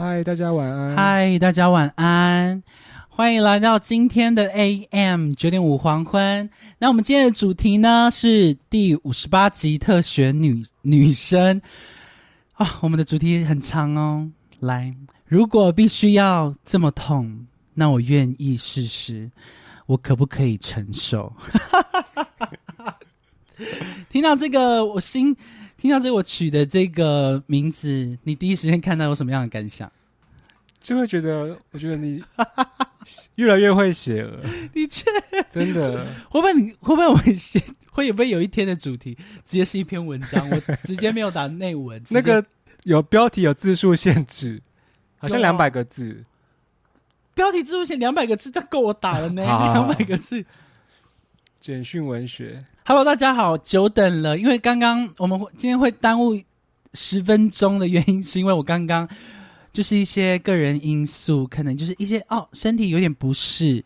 嗨，大家晚安。，嗨，大家晚安，欢迎来到今天的 AM 九点五黄昏。那我们今天的主题呢是第五十八集特选女女生啊，我们的主题很长哦。来，如果必须要这么痛，那我愿意试试，我可不可以承受？听到这个，我心听到这我取的这个名字，你第一时间看到有什么样的感想？就会觉得，我觉得你 越来越会写了，的确，真的。会不会你会不会我们写会不会有一天的主题直接是一篇文章？我直接没有打内文，那个有标题有字数限制，好像两百个字。标题字数限两百个字，但够我打了呢，两百个字。简讯文学，Hello，大家好，久等了，因为刚刚我们会今天会耽误十分钟的原因，是因为我刚刚就是一些个人因素，可能就是一些哦身体有点不适，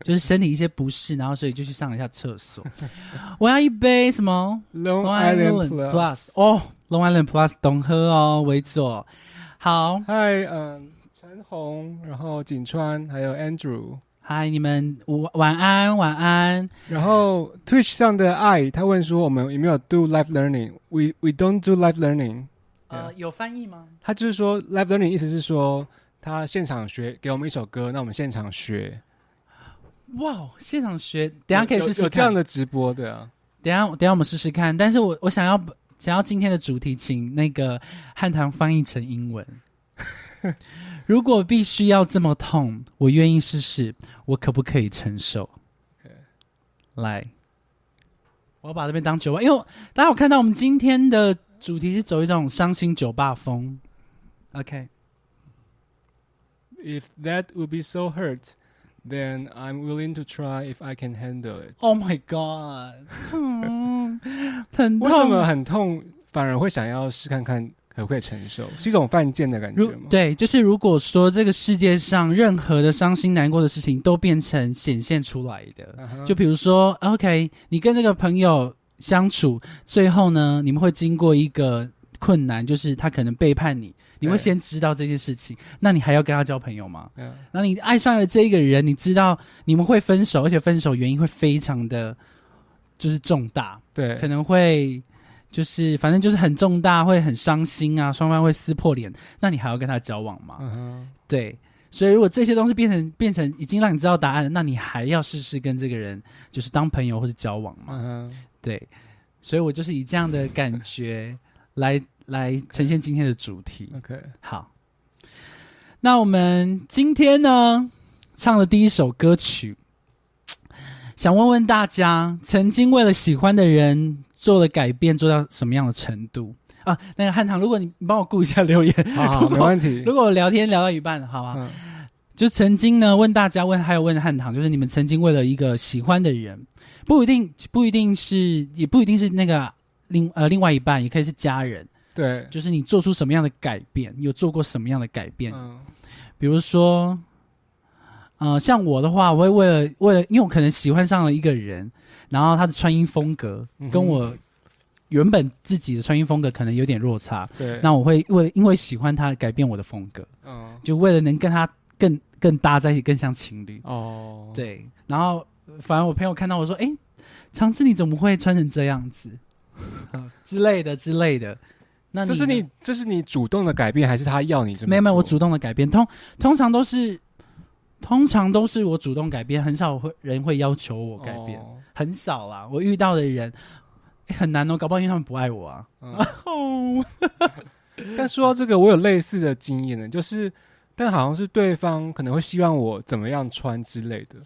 就是身体一些不适，然后所以就去上了一下厕所。我要一杯什么 Long Island Plus Plus。哦，Long Island Plus 懂喝哦，维佐。好，嗨，嗯，陈红，然后景川，还有 Andrew。嗨，你们午晚安，晚安。然后 Twitch 上的爱，他问说我们有没有 do live learning？We we don't do live learning。呃，有翻译吗？他就是说 live learning 意思是说他现场学给我们一首歌，那我们现场学。哇，现场学，等下可以有试试这样的直播的啊。等下，等下我们试试看。但是我我想要想要今天的主题，请那个汉唐翻译成英文。如果必须要这么痛，我愿意试试，我可不可以承受来，我要把这边当酒吧，因为大家有看到我们今天的主题是走一种伤心酒吧风。OK，If that would be so hurt, then I'm willing to try if I can handle it。Oh my God，嗯 很痛。为什么很痛，反而会想要试看看可不可以承受？是一种犯贱的感觉如吗？对，就是如果说这个世界上任何的伤心难过的事情都变成显现出来的，就比如说，OK，你跟这个朋友相处，最后呢，你们会经过一个困难，就是他可能背叛你，你会先知道这件事情，那你还要跟他交朋友吗？嗯那你爱上了这一个人，你知道你们会分手，而且分手原因会非常的，就是重大，对，可能会就是反正就是很重大，会很伤心啊，双方会撕破脸，那你还要跟他交往吗？嗯哼，对，所以如果这些东西变成变成已经让你知道答案了，那你还要试试跟这个人就是当朋友或是交往吗？嗯哼，对，所以我就是以这样的感觉来 来呈现今天的主题。OK，好，那我们今天呢唱的第一首歌曲，想问问大家，曾经为了喜欢的人做了改变，做到什么样的程度啊？那个汉唐，如果你你帮我顾一下留言，好好，没问题。如果我聊天聊到一半，好啊，嗯就曾经呢问大家问，还有问汉唐，就是你们曾经为了一个喜欢的人，不一定不一定是，也不一定是那个另呃另外一半，也可以是家人，对，就是你做出什么样的改变，有做过什么样的改变？嗯比如说，呃，像我的话，我会为了为了，因为我可能喜欢上了一个人，然后他的穿衣风格跟我原本自己的穿衣风格可能有点落差，对，那我会为因为喜欢他改变我的风格，嗯，就为了能跟他更更搭在一起，更像情侣。哦，，对，然后反正我朋友看到我说：“哎、长治你怎么会穿成这样子？” 之类的之类的。那这是你这是你主动的改变，还是他要你这么？没有没有，我主动的改变，通通常都是通常都是我主动改变，很少会人会要求我改变，哦很少啦。我遇到的人、诶很难哦，搞不好因为他们不爱我啊。嗯哦，但说到这个，我有类似的经验呢，就是，但好像是对方可能会希望我怎么样穿之类的，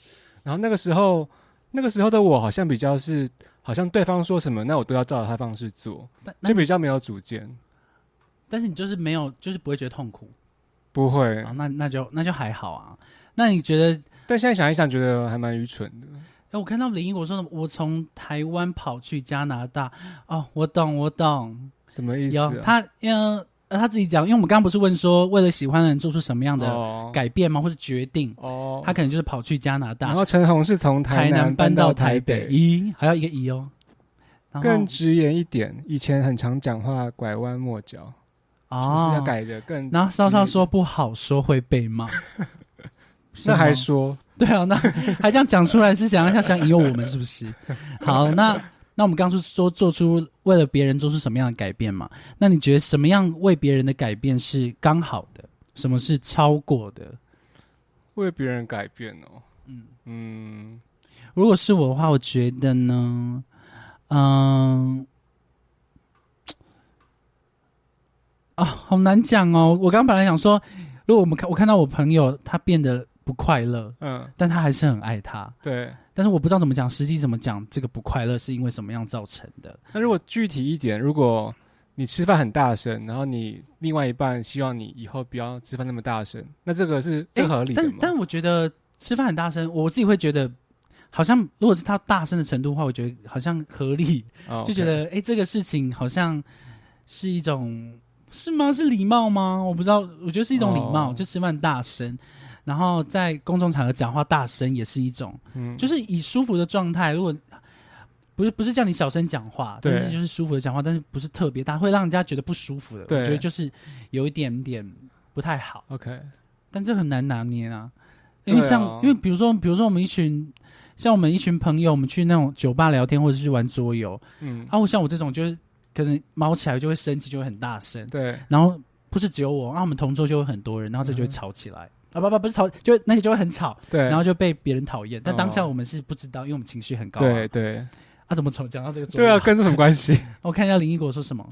然后那个时候，那个时候的我好像比较是，好像对方说什么，那我都要照着他方式做，但那就比较没有主见，但是你就是没有，就是不会觉得痛苦不会啊，。那那就那就还好啊。那你觉得？但现在想一想，觉得还蛮愚蠢的。哎，我看到林英国说的，我从台湾跑去加拿大。哦，我懂，我懂。什么意思？他，嗯、呃，他自己讲，因为我们刚刚不是问说，为了喜欢的人做出什么样的哦改变吗，或是决定？哦，他可能就是跑去加拿大，然后陈红是从台南搬到台北。咦，还要一个咦哦。更直言一点，以前很常讲话拐弯抹角，就是要哦，改的更。然后少少说，不好说会被骂，是那还说对啊，那 还这样讲出来是想要想引诱我们是不是？好，那那我们刚刚是说做出为了别人做出什么样的改变嘛？那你觉得什么样为别人的改变是刚好的？什么是超过的？为别人改变哦。嗯，嗯，如果是我的话，我觉得呢，嗯，啊，好难讲哦。我刚刚本来想说，如果我们看我看到我朋友他变得不快乐，嗯，但他还是很爱他，对。但是我不知道怎么讲，实际怎么讲这个不快乐是因为什么样造成的？那如果具体一点，如果你吃饭很大声，然后你另外一半希望你以后不要吃饭那么大声，那这个是这合理的吗？但是，但我觉得吃饭很大声，我自己会觉得。好像如果是他大声的程度的话，我觉得好像合理，哦就觉得哎、诶这个事情好像是一种是吗？是礼貌吗？我不知道，我觉得是一种礼貌，哦。就吃饭大声，然后在公众场合讲话大声也是一种，嗯，就是以舒服的状态，如果不是不是叫你小声讲话，对。但是就是舒服的讲话，但是不是特别大，会让人家觉得不舒服的，我对觉得就是有一点点不太好，OK，但这很难拿捏啊，因为像、因为比如说比如说我们一群。像我们一群朋友，我们去那种酒吧聊天，或者是去玩桌游，嗯，啊，我像我这种就是可能毛起来就会生气，就会很大声，对，然后不是只有我，然后我们同桌就会很多人，然后这就会嗯吵起来、啊，不不不是吵，就那个就会很吵，对，然后就被别人讨厌。但当下哦我们是不知道，因为我们情绪很高、啊。对对啊，怎么吵？讲到这个桌对啊，跟这什么关系？我看一下林一国说什么。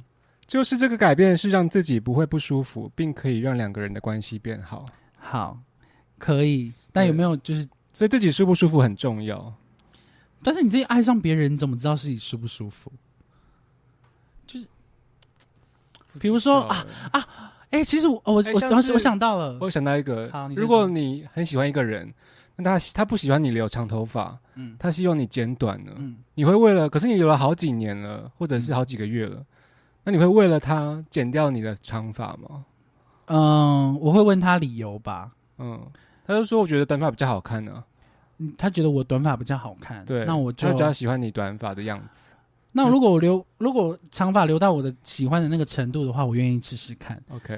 就是这个改变是让自己不会不舒服，并可以让两个人的关系变好，好，可以，但有没有就是？所以自己舒不舒服很重要。但是你自己爱上别人，你怎么知道自己舒不舒服？比如说啊啊，哎、其实我我我我哎像是我想到了，我想到一个如果你很喜欢一个人，那他他不喜欢你留长头发，嗯他希望你剪短了，嗯，你会为了，可是你留了好几年了，或者是好几个月了，那你会为了他剪掉你的长发吗？嗯，我会问他理由吧。嗯，他就说我觉得短发比较好看呢、嗯，他觉得我短发比较好看，对，那我就他比较喜欢你短发的样子。那如果我留如果长发留到我的喜欢的那个程度的话，我愿意试试看。OK，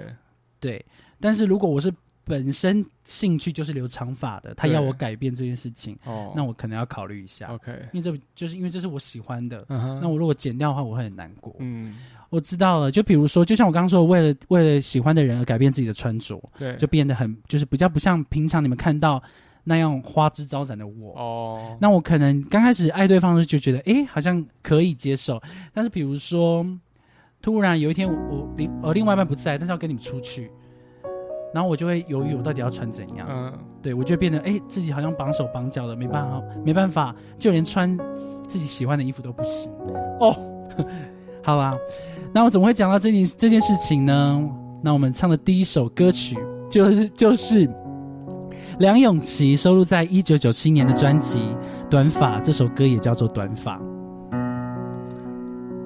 对，但是如果我是本身兴趣就是留长发的，他要我改变这件事情，哦，那我可能要考虑一下，OK，因为这就是因为这是我喜欢的。那我如果剪掉的话，我会很难过。嗯，我知道了，就比如说，就像我刚刚说，为了为了喜欢的人而改变自己的穿着，对，就变得很就是比较不像平常你们看到那样花枝招展的我。哦，那我可能刚开始爱对方时就觉得，诶，好像可以接受。但是比如说，突然有一天我我另呃另外一半不在，但是要跟你们出去，然后我就会犹豫我到底要穿怎样。嗯，对我就会变得，诶，自己好像绑手绑脚的，没办法没办法，就连穿自己喜欢的衣服都不行。哦，好啦，那我怎么会讲到这件这件事情呢？那我们唱的第一首歌曲就是就是梁咏琪收录在一九九七年的专辑《短发》，这首歌也叫做《短发》。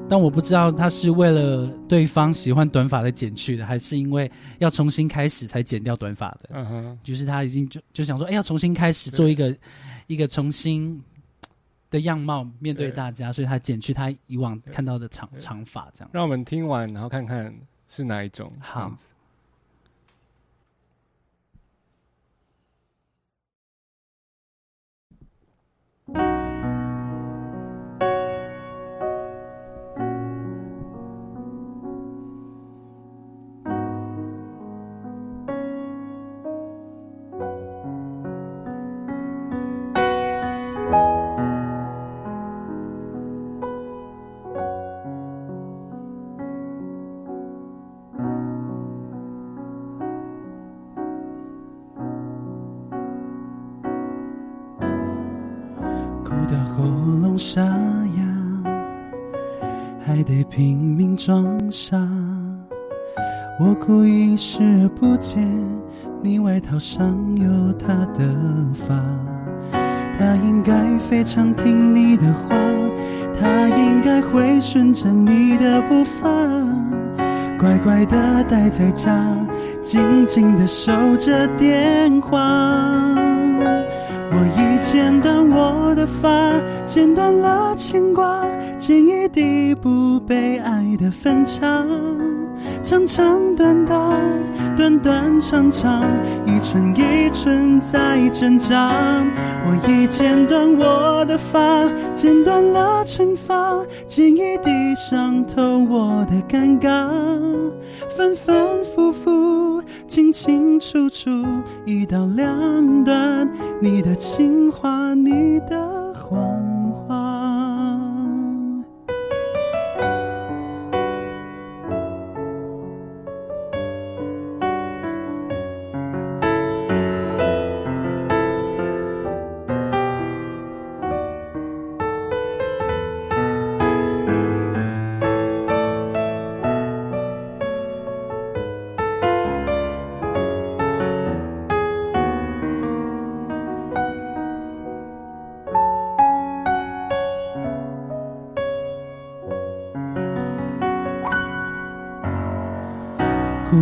但我不知道他是为了对方喜欢短发才剪去的，还是因为要重新开始才剪掉短发的。嗯哼，就是他已经就就想说，哎，要重新开始做一个一个重新的样貌面对对大家，所以他剪去他以往看到的长长发这样。让我们听完，然后看看是哪一种。好着你的步伐，乖乖的待在家，静静的守着电话。我已剪短我的发，剪断了牵挂，剪一地不被爱的分岔，长长短短，短短长长，一寸一寸在挣扎。我已剪短我的发，剪断了惩罚，剪一地伤透我的尴尬，反反复复，清清楚楚，一刀两断，你的情话，你的谎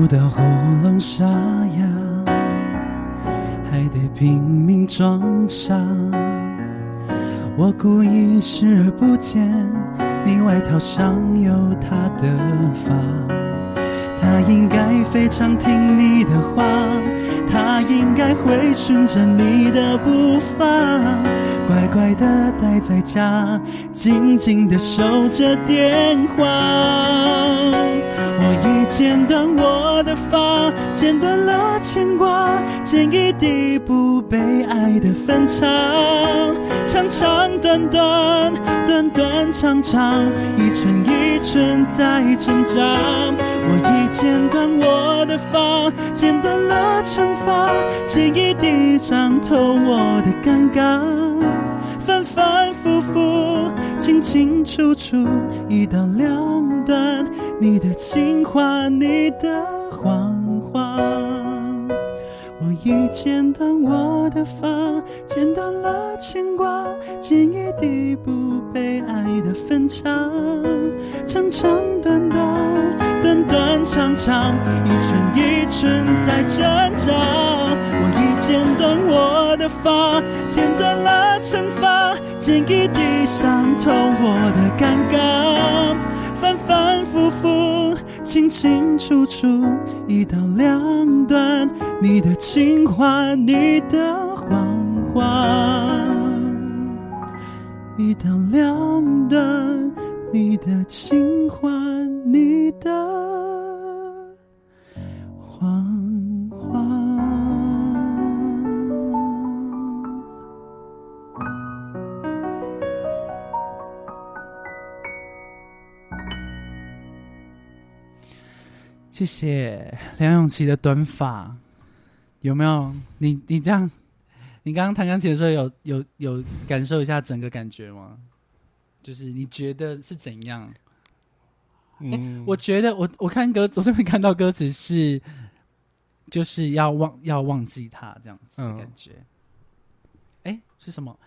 到喉咙沙哑，还得拼命装傻。我故意视而不见，你外套上有他的发。他应该非常听你的话，他应该会顺着你的步伐，乖乖的待在家，静静的守着电话。我已剪断我我的发，剪断了牵挂，剪一地不被爱的分岔，长长短短，短短长长，一寸一寸在挣扎。我已剪断我的发，剪断了惩罚，剪一地伤透我的尴尬。反反复复，清清楚楚，一刀两断，你的情话，你的谎话。我已剪断我的发，剪断了牵挂，剪一地不被爱的分岔，长长短短，短短长长，一寸一寸在挣扎。我已剪断我的发，剪断了惩罚，剪一地伤透我的尴尬。清清楚楚，一刀两断，你的情话，你的谎话，一刀两断，你的情话，你的谢谢梁咏琪的短发，有没有？你你这样，你刚刚弹钢琴的时候有有有感受一下整个感觉吗？就是你觉得是怎样？嗯，我觉得我我看歌，我这边看到歌词是，就是要忘要忘记他这样子的感觉。哎、是什么？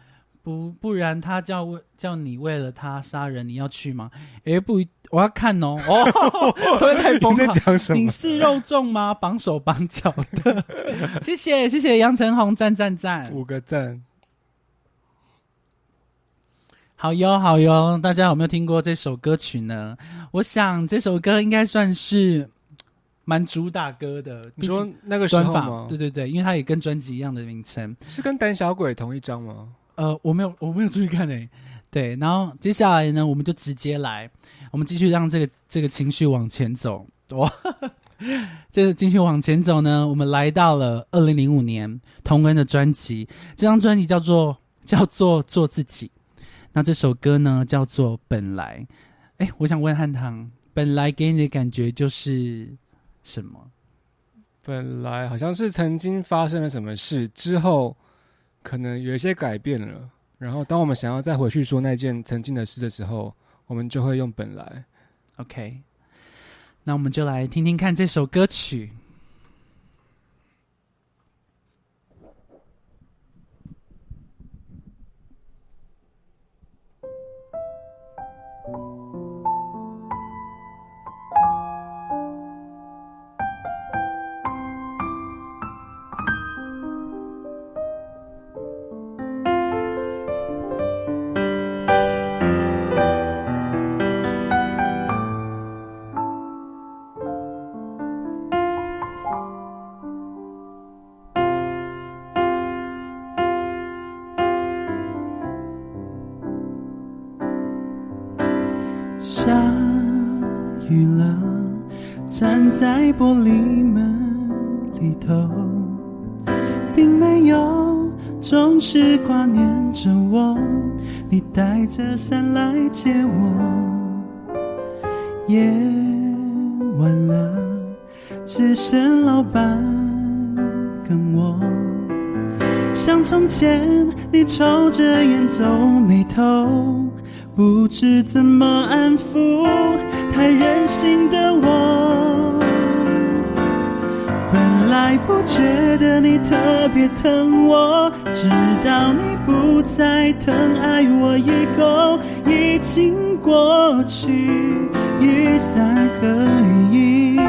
不不然他叫为叫你为了他杀人，你要去吗？哎、不一，我要看哦。哦，会不会太疯你在狂？讲什么？你是肉粽吗？绑手绑脚的。谢谢谢谢杨晨红，赞赞赞。五个赞。好哟，好哟，大家有没有听过这首歌曲呢？我想这首歌应该算是蛮主打歌的。你说那个时候吗？对对对，因为它也跟专辑一样的名称。是跟胆小鬼同一张吗？呃，我没有，我没有注意看诶、对，然后接下来呢，我们就直接来，我们继续让这个这个情绪往前走。哇，这个继续往前走呢，我们来到了二零零五年同恩的专辑，这张专辑叫做叫做做自己。那这首歌呢叫做本来。哎，我想问汉唐，本来给你的感觉就是什么？本来好像是曾经发生了什么事之后，可能有一些改变了。然后，当我们想要再回去说那件曾经的事的时候，我们就会用本来。OK，那我们就来听听看这首歌曲。在玻璃门里头，并没有总是挂念着我。你带着伞来接我，夜晚了，只剩老板跟我。像从前，你抽着烟皱眉头，不知怎么安抚太任性的我。来不觉得你特别疼我，直到你不再疼爱我以后，已经过去。雨伞和雨衣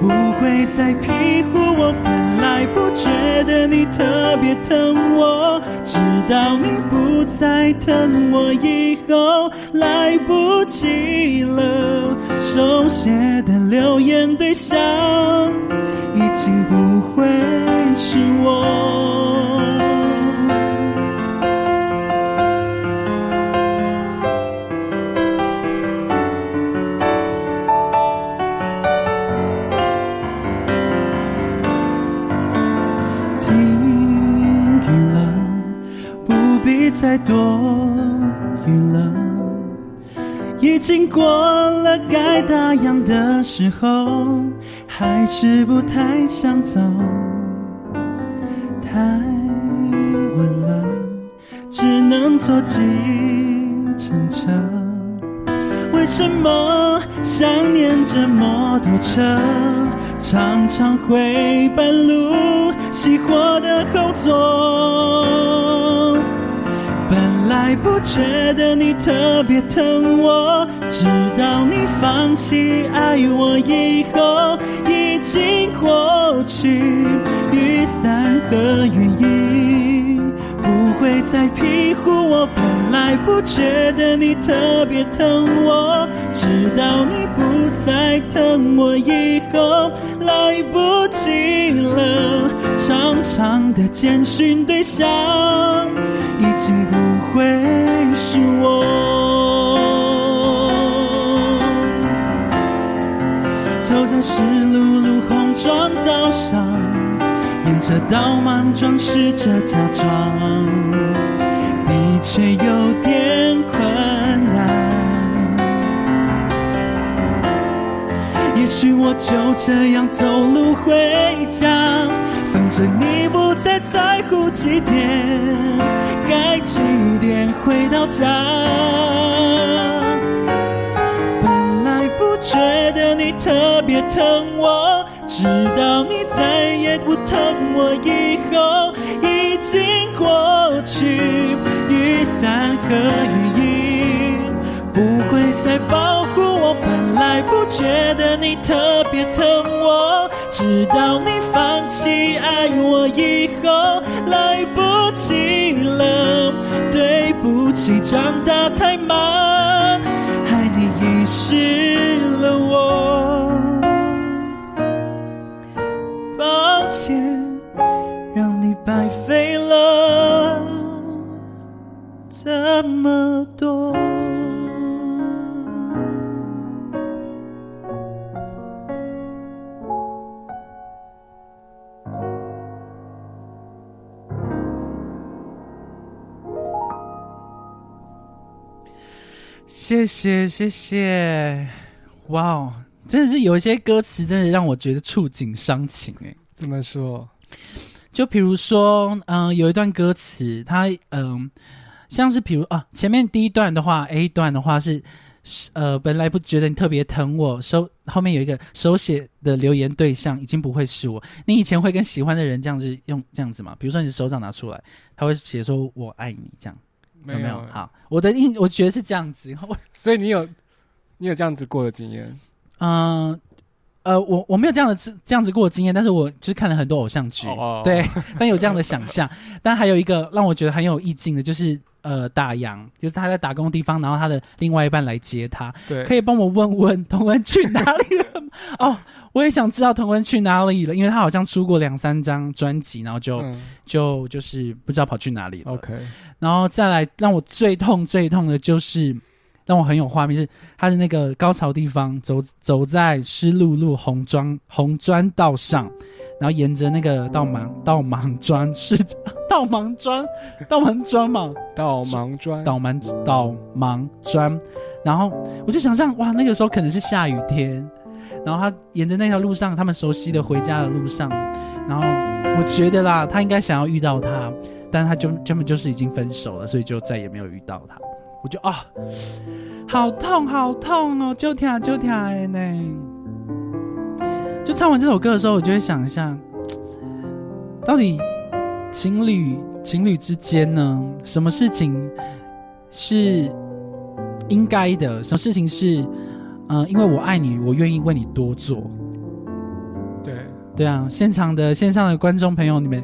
不会再庇护我。本来不觉得你特别疼我，直到你不再疼我以后，来不及了。手写的留言对象已经不会是我。停雨了，不必再多雨了。已经过了该打烊的时候，还是不太想走，太晚了，只能坐计程车。为什么想念这摩托车，常常会半路熄火的后座？本来不觉得你特别疼我，直到你放弃爱我以后，经过去。雨伞和雨衣不会再庇护我。本来不觉得你特别疼我，直到你不再疼我以后，来不及了。长长的简讯对象已经不会是我。走在湿路漉红砖道上，沿着道慢装饰着假装，的确有点困难。也许我就这样走路回家，反正你不再在乎几点，该几点回到家。本来不觉得你特别疼我，直到你再也不疼我以后，已经过去。雨伞和雨衣不会再保护我。本来不觉得你特别疼我，直到你放弃爱我以后，来不及了，对不起长大太慢，害你遗失了我。白费了这么多。谢谢谢谢，哇哦，真的是有一些歌词，真的让我觉得触景伤情哎。怎么说？就比如说，嗯、有一段歌词，它嗯、像是比如啊，前面第一段的话，A 段的话是，呃，本来不觉得你特别疼我，手后面有一个手写的留言对象已经不会是我。你以前会跟喜欢的人这样子用这样子吗？比如说你手掌拿出来，他会写说我爱你这样，有没有？好，我的印我觉得是这样子。我所以你有你有这样子过的经验？嗯。呃，我我没有这样的这样子过的经验，但是我就是看了很多偶像剧，哦对，但有这样的想象。但还有一个让我觉得很有意境的，就是呃，打烊，就是他在打工的地方，然后他的另外一半来接他，对，可以帮我问问童文去哪里了吗？哦，我也想知道童文去哪里了，因为他好像出过两三张专辑，然后就、嗯就就是不知道跑去哪里了。OK，然后再来让我最痛最痛的就是让我很有画面，是他的那个高潮地方，走走在湿漉漉红砖红砖道上，然后沿着那个道盲道盲砖是道盲砖道盲砖嘛，道盲砖，道盲道盲砖，然后我就想象哇，那个时候可能是下雨天，然后他沿着那条路上，他们熟悉的回家的路上，然后我觉得啦，他应该想要遇到他，但是他就根本就是已经分手了，所以就再也没有遇到他。我就啊，好痛好痛哦，就跳就跳哎呢。就唱完这首歌的时候，我就会想一下，到底情侣情侣之间呢，什么事情是应该的？什么事情是，嗯、因为我爱你，我愿意为你多做。对，对啊，现场的线上的观众朋友，你们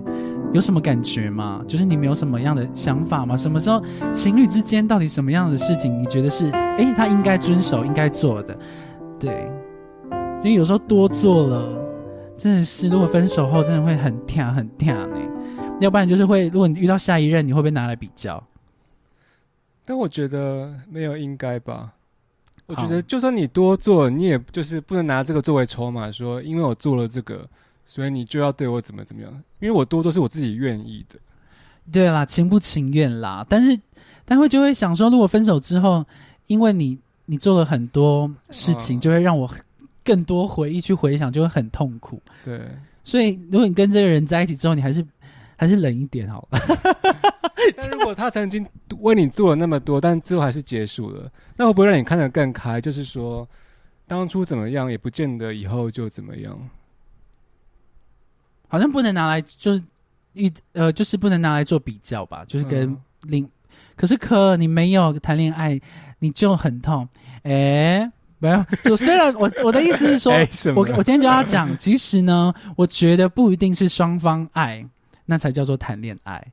有什么感觉吗？就是你们有什么样的想法吗？什么时候情侣之间到底什么样的事情，你觉得是诶，他应该遵守、应该做的？对，因为有时候多做了，真的是如果分手后真的会很跳很跳呢。要不然就是会，如果你遇到下一任，你会不会拿来比较？但我觉得没有应该吧。我觉得就算你多做，你也就是不能拿这个作为筹码，说因为我做了这个，所以你就要对我怎么怎么样。因为我多都是我自己愿意的。对啦，情不情愿啦，但是但会就会想说，如果分手之后，因为你你做了很多事情，嗯就会让我更多回忆去回想，就会很痛苦。对，所以，如果你跟这个人在一起之后，你还是还是冷一点好了。但如果他曾经为你做了那么多，但最后还是结束了，那会不会让你看得更开？就是说，当初怎么样，也不见得以后就怎么样。好像不能拿来就是一呃，就是不能拿来做比较吧，就是跟嗯另。可是可你没有谈恋爱，你就很痛。哎，没有，就虽然我我的意思是说，我我今天就要讲，其实呢，我觉得不一定是双方爱，那才叫做谈恋爱。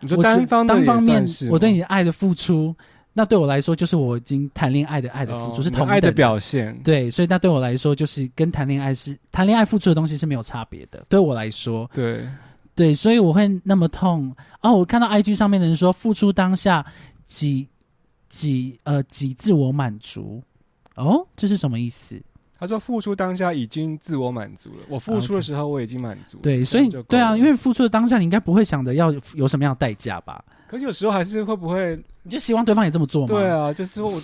你说我单方单方面，我对你的爱的付出，那对我来说就是我已经谈恋爱的爱的付出、哦是同爱的。表现。对，所以那对我来说，就是跟谈恋爱是谈恋爱付出的东西是没有差别的。对我来说，对，对，所以我会那么痛哦。我看到 IG 上面的人说，付出当下几几呃几自我满足，哦，这是什么意思？他说付出当下已经自我满足了，我付出的时候我已经满足了。对，这所以对啊，因为付出的当下，你应该不会想着要有有什么样的代价吧？可是有时候还是会不会？你就希望对方也这么做吗？对，啊，就是我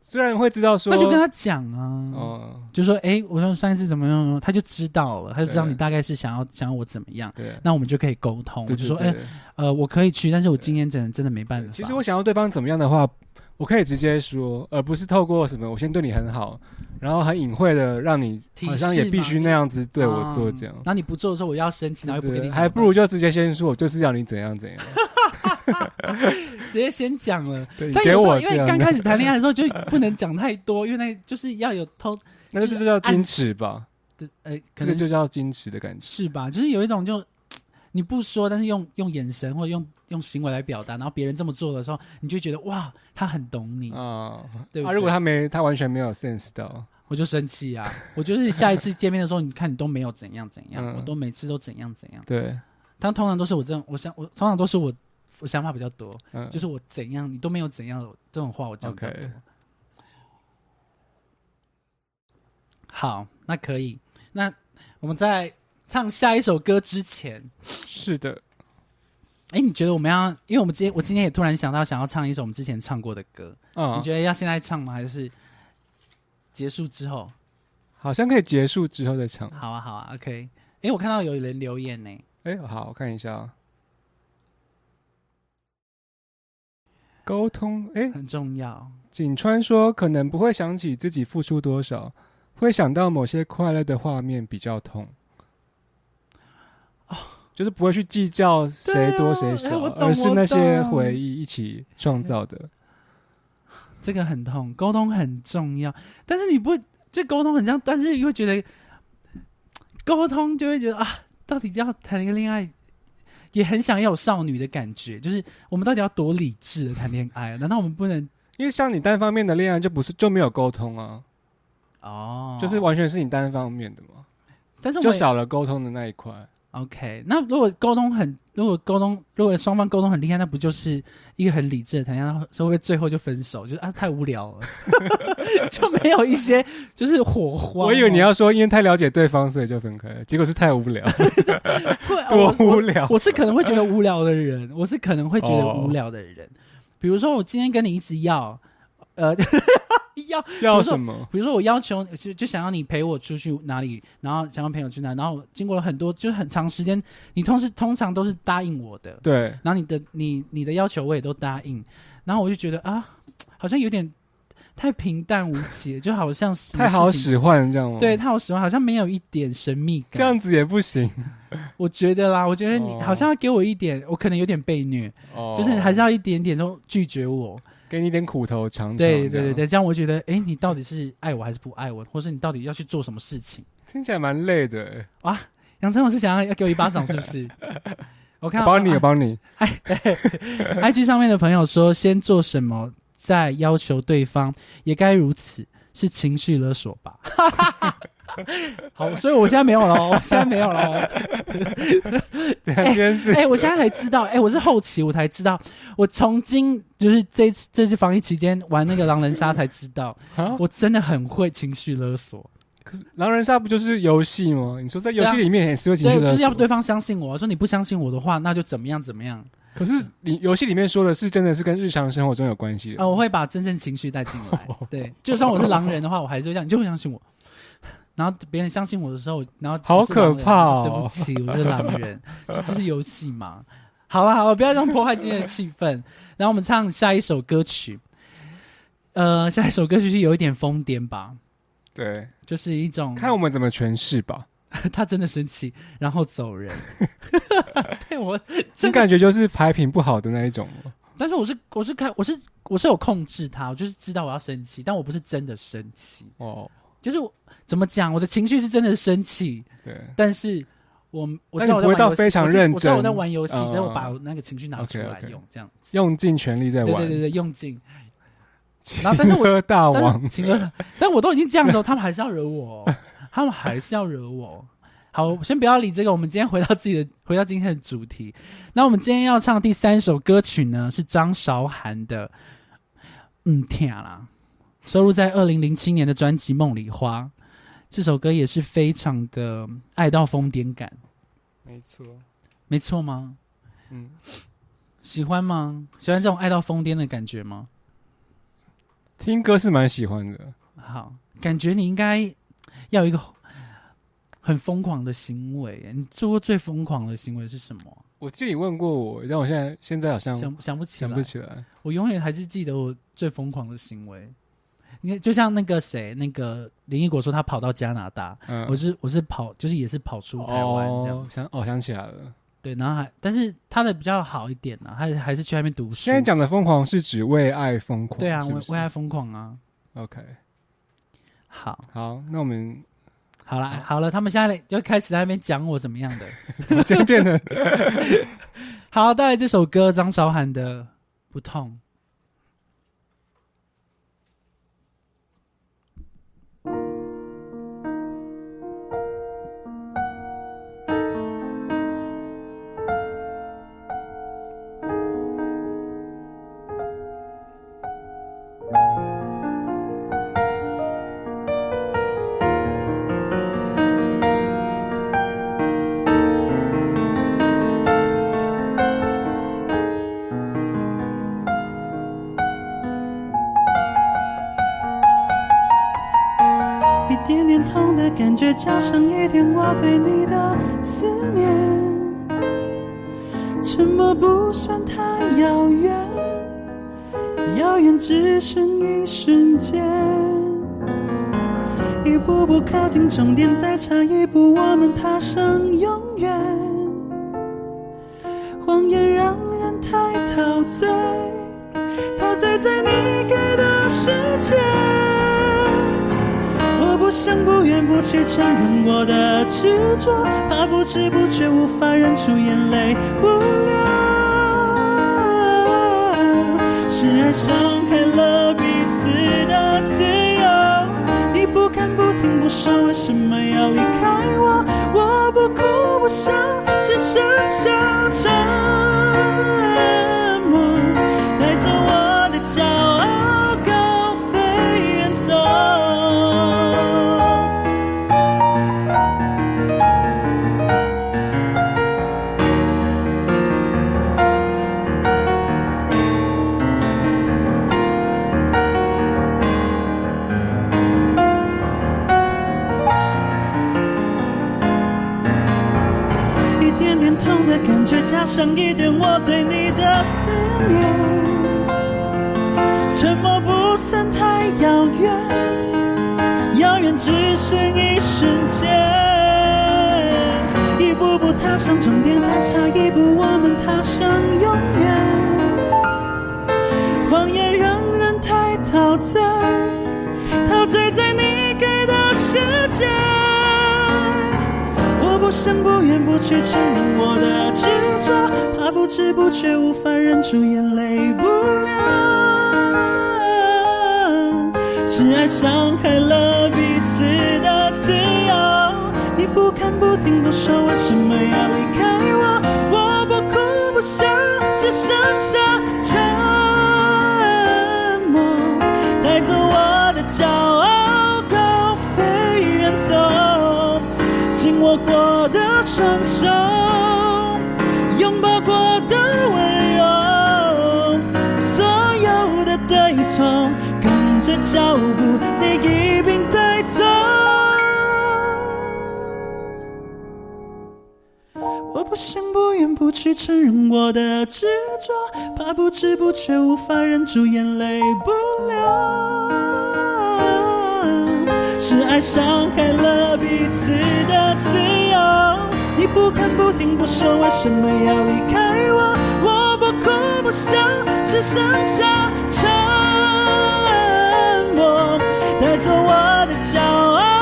虽然会知道说，那就跟他讲啊。哦，就说，哎、我说上一次怎么样，他就知道了，他就知道你大概是想要想要我怎么样，对，那我们就可以沟通。我就说，哎、呃，我可以去，但是我今天真的真的没办法。其实我想要对方怎么样的话，我可以直接说，而不是透过什么我先对你很好，然后很隐晦的让你提好像也必须那样子对我做这样嗯。然后你不做的时候，我要生气，然后又不跟你讲，还不如就直接先说，我就是要你怎样怎样。直接先讲了。对，你给但有时候因我这样的，为刚开始谈恋爱的时候就不能讲太多，因为那就是要有偷那就是叫矜持吧，对，呃，可这个能就叫矜持的感觉。是吧？就是有一种就你不说，但是用用眼神或者用用行为来表达，然后别人这么做的时候，你就觉得哇，他很懂你，啊，对不对？啊，如果他没，他完全没有 sense 到，我就生气啊！我就是下一次见面的时候，你看你都没有怎样怎样，嗯我都每次都怎样怎样。对，但通常都是我这样，我想我通常都是我我想法比较多，嗯，就是我怎样你都没有怎样这种话我讲比较 OK 多。好，那可以。那我们在唱下一首歌之前，是的，哎，你觉得我们要？因为我们今天我今天也突然想到想要唱一首我们之前唱过的歌，嗯你，觉得要现在唱吗？还是结束之后？好像可以结束之后再唱。好啊，好啊，OK。哎，我看到有人留言呢，哎，好，我看一下，沟通，哎，很重要。景川说，可能不会想起自己付出多少，会想到某些快乐的画面比较痛。就是不会去计较谁多谁少，而是那些回忆一起创造的。这个很痛，沟通很重要。但是你不，这沟通很像，但是又会觉得沟通就会觉得啊，到底要谈一个恋爱，也很想要有少女的感觉，就是我们到底要多理智的谈恋爱啊？难道我们不能因为像你单方面的恋爱，就不是就没有沟通啊，哦？就是完全是你单方面的嘛，但是我就少了沟通的那一块。OK。那如果沟通很，如果沟通，如果双方沟通很厉害，那不就是一个很理智的谈恋爱，会不会最后就分手？就是啊，太无聊了，就没有一些就是火花。我以为你要说因为太了解对方，所以就分开了，结果是太无聊，会 多无聊。我是可能会觉得无聊的人，我是可能会觉得哦无聊的人。比如说，我今天跟你一直要，呃，要，要什么？比如说我要求就就想要你陪我出去哪里，然后想要朋友去哪，然后经过了很多就是很长时间，你通是通常都是答应我的，对，然后你的你你的要求我也都答应，然后我就觉得啊，好像有点太平淡无奇，就好像是太好使唤这样吗？对，太好使唤，好像没有一点神秘感。这样子也不行。我觉得啦，我觉得你哦好像要给我一点，我可能有点被虐，哦就是还是要一点点都拒绝我。给你一点苦头尝对对对对，这样我觉得，哎，你到底是爱我还是不爱我，或是你到底要去做什么事情？听起来蛮累的欸。啊，杨丞琳是想要要给我一巴掌，是不是？我看帮你，我啊帮你。哎 IG 上面的朋友说，先做什么，再要求对方，也该如此，是情绪勒索吧？好，所以我现在没有了哦，我现在没有了哦。对啊，今天是哎、我现在才知道，哎、我是后期我才知道，我从今就是这次这次防疫期间玩那个狼人杀才知道，啊，我真的很会情绪勒索。狼人杀不就是游戏吗？你说在游戏里面也是会情绪对，勒索，就是要对方相信我，说你不相信我的话，那就怎么样怎么样可是你游戏里面说的是真的是跟日常生活中有关系的啊、我会把真正情绪带进来。对，就算我是狼人的话，我还是会这样，你就会相信我。然后别人相信我的时候，然后好可怕哦对不起，我是狼人，就这是游戏嘛。好了好了，不要这样破坏今天的气氛。然后我们唱下一首歌曲，呃，下一首歌曲是有一点疯癫吧，对，就是一种看我们怎么诠释吧。他真的生气，然后走人。对我这真，感觉就是牌品不好的那一种但是我是我是看我是我是有控制他，我就是知道我要生气，但我不是真的生气。哦，就是我怎么讲，我的情绪是真的生气，对，但是我我但知道我在玩游戏我知认我知道我在玩游戏，嗯但我把我那个情绪拿出来用，这样。用尽全力在玩。对对对对，用尽。然后但是我喝大但王是，情歌，但我都已经这样了，他们还是要惹我哦，他们还是要惹我。好，先不要理这个，我们今天回到自己的，回到今天的主题。那我们今天要唱第三首歌曲呢，是张韶涵的《嗯天啦》，收录在二零零七年的专辑《梦里花》。这首歌也是非常的爱到疯癫感，没错，没错吗？嗯，喜欢吗？喜欢这种爱到疯癫的感觉吗？听歌是蛮喜欢的。好，感觉你应该要有一个很疯狂的行为。你做过最疯狂的行为是什么？我记得你问过我，但我现在现在好像想想不起来，想不起来。我永远还是记得我最疯狂的行为。你看，就像那个谁，那个林一国说他跑到加拿大，嗯，我是我是跑，就是也是跑出台湾这样哦，想哦想起来了。对，然后还但是他的比较好一点啊，他还是去那边读书现。在讲的疯狂是指为爱疯狂，对啊，是是为为爱疯狂啊。OK，好，好，那我们好了好了，他们现在就开始在那边讲我怎么样的。怎么今天变成 好，带来这首歌张韶涵的《不痛》。觉，加上一点我对你的思念，沉默不算太遥远，遥远只剩一瞬间。一步步靠近终点，再差一步，我们踏上永远。谎言让人太陶醉，陶醉在你给的世界。不想不愿不去承认我的执着，怕不知不觉无法忍住眼泪不流，是爱伤害了彼此的自由。你不看不听不说，为什么要离开我？我不哭不笑，只剩下沉上一点我对你的思念，沉默不算太遥远，遥远只剩一瞬间。一步步踏上终点，还差一步，我们踏上永远。谎言让人太陶醉，不想不愿不去承认我的执着，怕不知不觉无法忍住眼泪不流，是爱伤害了彼此的自由。你不看不听不说，为什么要离开我？我不哭不笑，只剩下过的双手，拥抱过的温柔，所有的对错，跟着脚步，你一并带走。我不想不愿不去承认我的执着，怕不知不觉无法忍住眼泪不流。是爱伤害了彼此的自由。你不看不听不说，为什么要离开我？我不哭不笑，只剩下沉默，带走我的骄傲，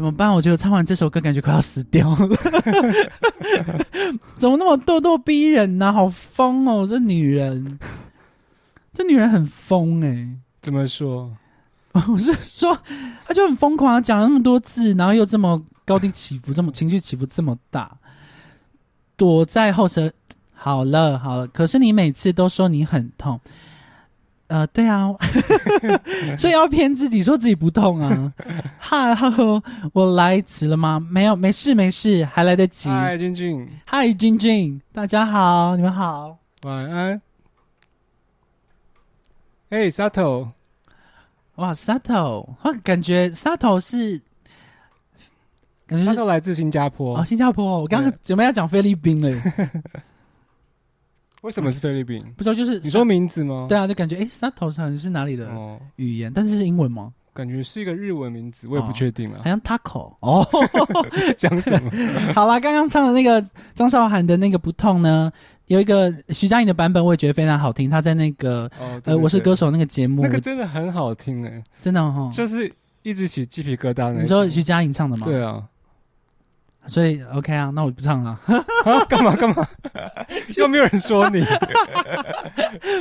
怎么办？我觉得唱完这首歌，感觉快要死掉了。怎么那么咄咄逼人呢、好疯哦！这女人，这女人很疯哎、怎么说？我是说，她就很疯狂，讲了那么多字，然后又这么高低起伏，这么情绪起伏这么大，躲在后车。好了好了，可是你每次都说你很痛，呃，对啊，所以要骗自己说自己不痛啊。哈喽，我来迟了吗？没有，没事没事，还来得及。嗨，君君，嗨，君君，大家好，你们好。晚安。哎，Sato，哇，Sato，哇感觉 Sato 是感觉是他都来自新加坡。哦，新加坡。我刚刚对准备要讲菲律宾了，为什么是菲律宾？不知道就是你说名字吗？对啊，就感觉哎，Sato 好像是哪里的哦，语言，但是是英文吗？感觉是一个日文名字，我也不确定了好。像 Taco 哦。讲什么？好啦，刚刚唱的那个张韶涵的那个不痛呢，有一个徐佳莹的版本，我也觉得非常好听。她在那个呃《我是歌手，》那个节目，那个真的很好听哎，真的哈、哦，就是一直起鸡皮疙瘩。你说徐佳莹唱的吗？对啊，所以 OK 啊，那我不唱了。啊，干嘛干嘛？又没有人说你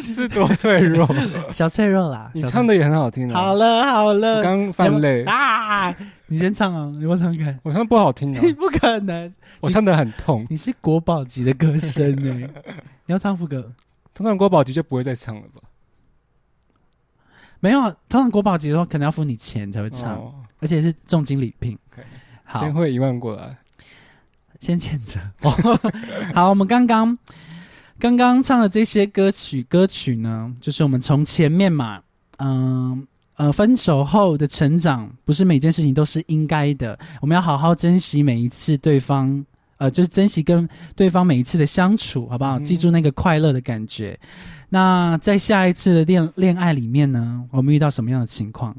是多脆弱，小脆弱啦，小你唱的也很好听啊。好了好我了，刚泛泪，啊！你先唱啊，你我唱看。我唱得不好听啊，不可能，我唱的很痛。你是国宝级的歌声呢、你要唱副歌？通常国宝级就不会再唱了吧？没有啊，通常国宝级的话，可能要付你钱才会唱，哦而且是重金礼聘。OK 好，先汇一万过来。先欠着。哦 好，我们刚刚刚刚唱的这些歌曲，歌曲呢，就是我们从前面嘛，嗯呃，分手后的成长，不是每件事情都是应该的，我们要好好珍惜每一次对方。呃，就是珍惜跟对方每一次的相处，好不好？嗯记住那个快乐的感觉。那在下一次的恋恋爱里面呢，我们遇到什么样的情况？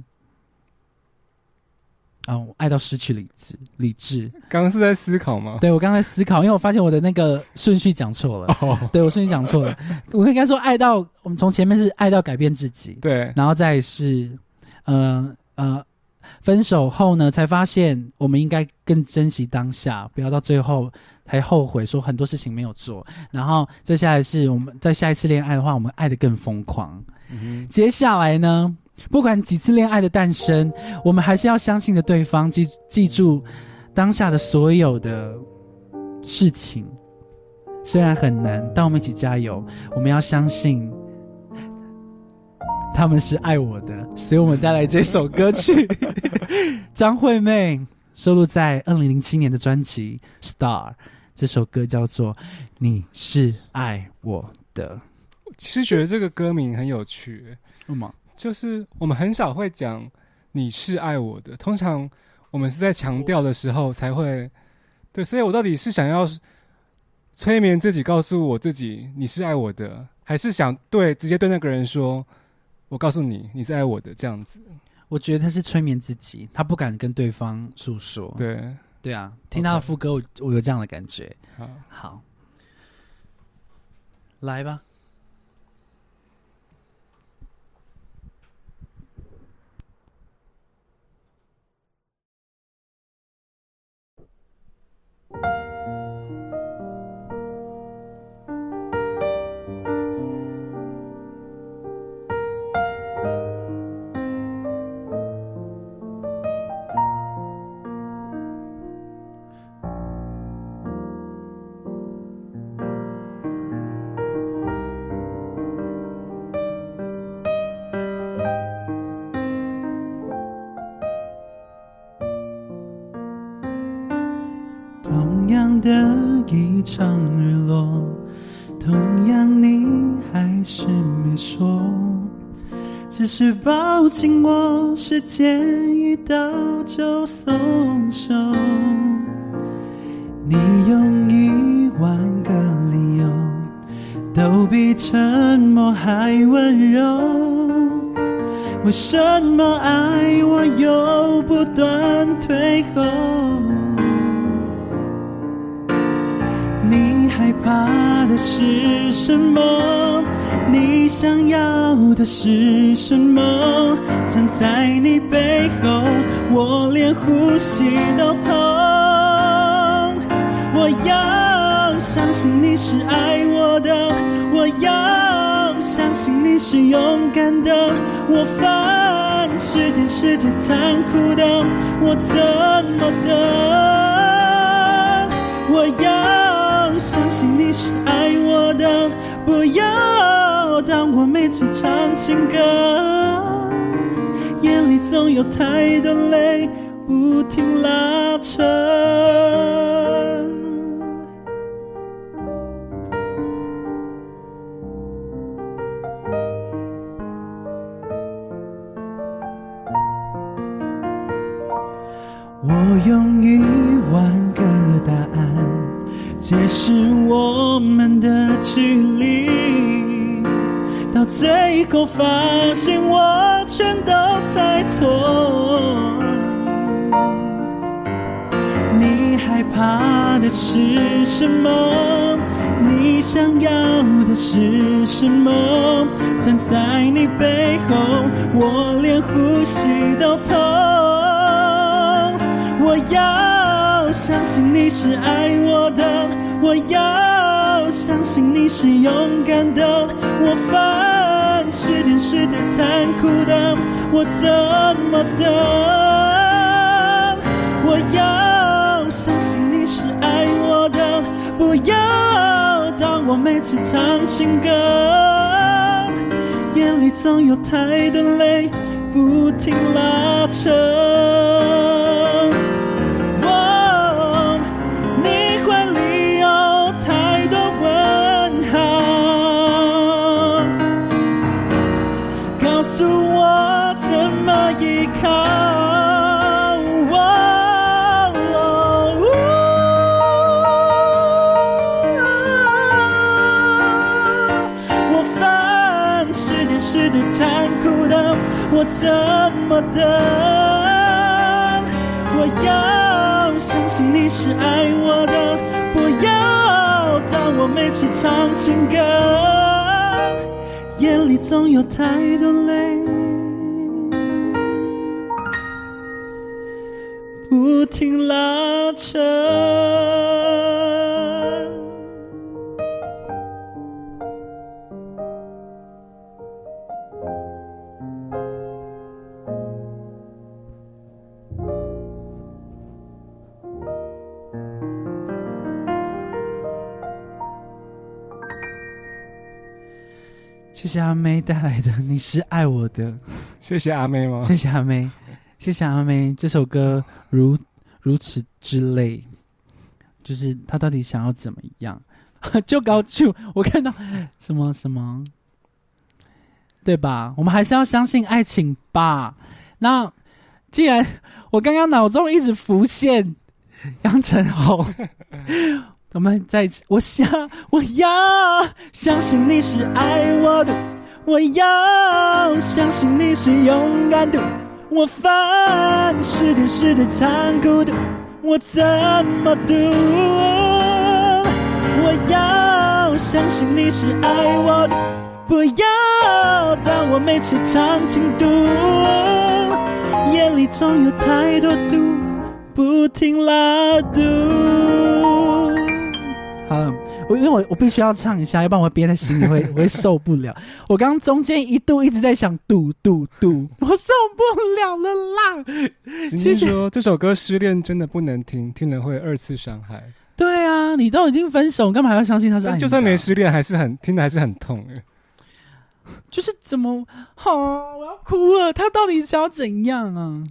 哦，爱到失去理智，理智。刚刚是在思考吗？对我刚才思考，因为我发现我的那个顺序讲错了。哦，对我顺序讲错了，我应该说爱到我们从前面是爱到改变自己，对，然后再是呃呃分手后呢，才发现我们应该更珍惜当下，不要到最后还后悔说很多事情没有做。然后接下来是我们在下一次恋爱的话，我们爱的更疯狂。嗯接下来呢，不管几次恋爱的诞生，我们还是要相信着对方，记记住当下的所有的事情。虽然很难，但我们一起加油。我们要相信他们是爱我的，所以我们带来这首歌曲，张惠妹收录在二零零七年的专辑《Star》。这首歌叫做《你是爱我的》。其实觉得这个歌名很有趣，为什么？就是我们很少会讲你是爱我的，通常我们是在强调的时候才会。对，所以我到底是想要催眠自己，告诉我自己你是爱我的，还是想对直接对那个人说，我告诉你你是爱我的这样子？我觉得他是催眠自己，他不敢跟对方诉说。对，对啊，听他的副歌，我我有这样的感觉。好，好，来吧。的一场日落，同样你还是没说，只是抱紧我，时间一到就松手。你用一万个理由，都比沉默还温柔。为什么爱我又不断退后？怕的是什么？你想要的是什么？站在你背后，我连呼吸都痛。我要相信你是爱我的，我要相信你是勇敢的。我犯世间是最残酷的，我怎么等？我要请你是爱我的不要当我每次唱情歌眼里总有太多泪不停拉扯我用一解释我们的距离，到最后发现我全都猜错。你害怕的是什么？你想要的是什么？站在你背后，我连呼吸都痛。我要相信你是爱我的，我要相信你是勇敢的。我犯是天是地残酷的，我怎么等？我要相信你是爱我的，不要当我每次唱情歌，眼里总有太多泪不停拉扯。怎么等？我要相信你是爱我的，不要当我每次唱情歌，眼里总有太多泪，不停拉谢谢阿妹带来的《你是爱我的》，谢谢阿妹吗？谢谢阿妹，谢谢阿妹。这首歌如如此之累，就是他到底想要怎么样？就高就我看到什么什么，对吧？我们还是要相信爱情吧。那既然我刚刚脑中一直浮现杨丞琳。我们再一次，我想，我要相信你是爱我的，我要相信你是勇敢的。我犯是天是地残酷的，我怎么读？我要相信你是爱我的，不要当我每次唱情读，眼里总有太多毒，不停拉肚。好，我因为我我必须要唱一下，要不然我憋在心里会 我会受不了。我刚刚中间一度一直在想嘟嘟嘟，我受不了了啦。谢谢说这首歌失恋真的不能听，听了会二次伤害。对啊，你都已经分手，干嘛还要相信他是爱你？就算没失恋，还是很听的还是很痛哎。就是怎么好，我要哭了。他到底想要怎样啊？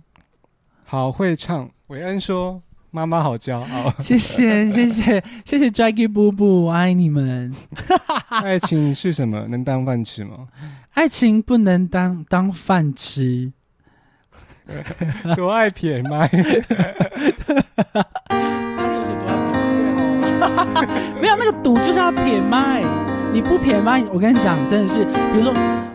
好会唱，韦恩说。妈妈好骄傲，谢谢 谢谢谢谢 Jackie 布布，我爱你们。爱情是什么？能当饭吃吗？爱情不能当当饭吃。多爱撇麦。没有那个赌就是要撇麦，你不撇麦，我跟你讲，真的是，比如说，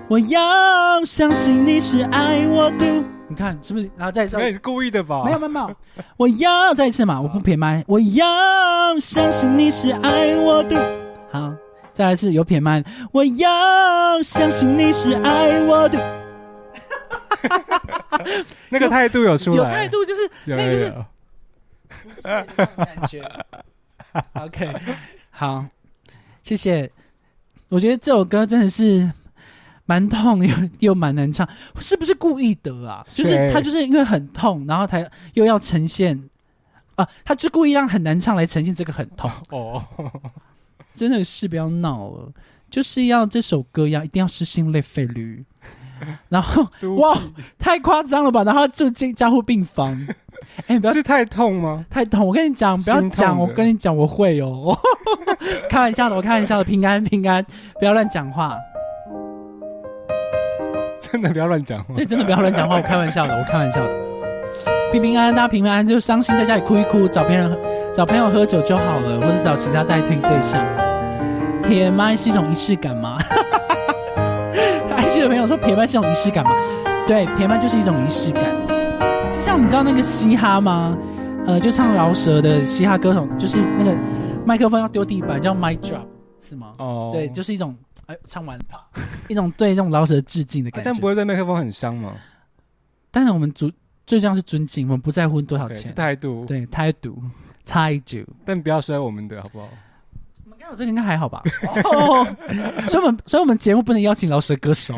我要相信你是爱我的。你看是不是？然后再一次，那是故意的吧？没有没有没有，我要再一次嘛，我不撇麦，我要相信你是爱我的。好，再来一次有撇麦，我要相信你是爱我的。那个态度有出来，有态度就是那个是感觉。OK，好，谢谢。我觉得这首歌真的是。蛮痛又又蛮难唱，是不是故意的啊？就是他就是因为很痛，然后才又要呈现啊，他就故意让很难唱来呈现这个很痛 哦。真的是不要闹了，就是要这首歌要一定要撕心裂肺驴，然后 哇太夸张了吧？然后住进加护病房，哎，不是太痛吗？太痛！我跟你讲，不要讲，我跟你讲，我会哦，开玩笑的，我开玩笑的，平安平安，不要乱讲话。真的不要乱讲话，这真的不要乱讲话，我开玩笑的，我开玩笑的。平平安安，大家平平安安，就伤心在家里哭一哭，找别人找朋友喝酒就好了，或者找其他代替对象。撇麦是一种仪式感吗？爱去的朋友说撇麦是一种仪式感吗？对，撇麦就是一种仪式感。就像你知道那个嘻哈吗？呃，就唱饶舌的嘻哈歌手，就是那个麦克风要丢地板，叫 mic drop，是吗？哦，对，就是一种哎，唱完啪，一种对那种老舍致敬的感觉。这样不会对麦克风很伤吗？但是我们主最重要是尊敬，我们不在乎多少钱是。态度，对，态度，态度。但不要摔我们的好不好？我们刚有这个应该还好吧？哦，所以我们所以我们节目不能邀请老舌歌手，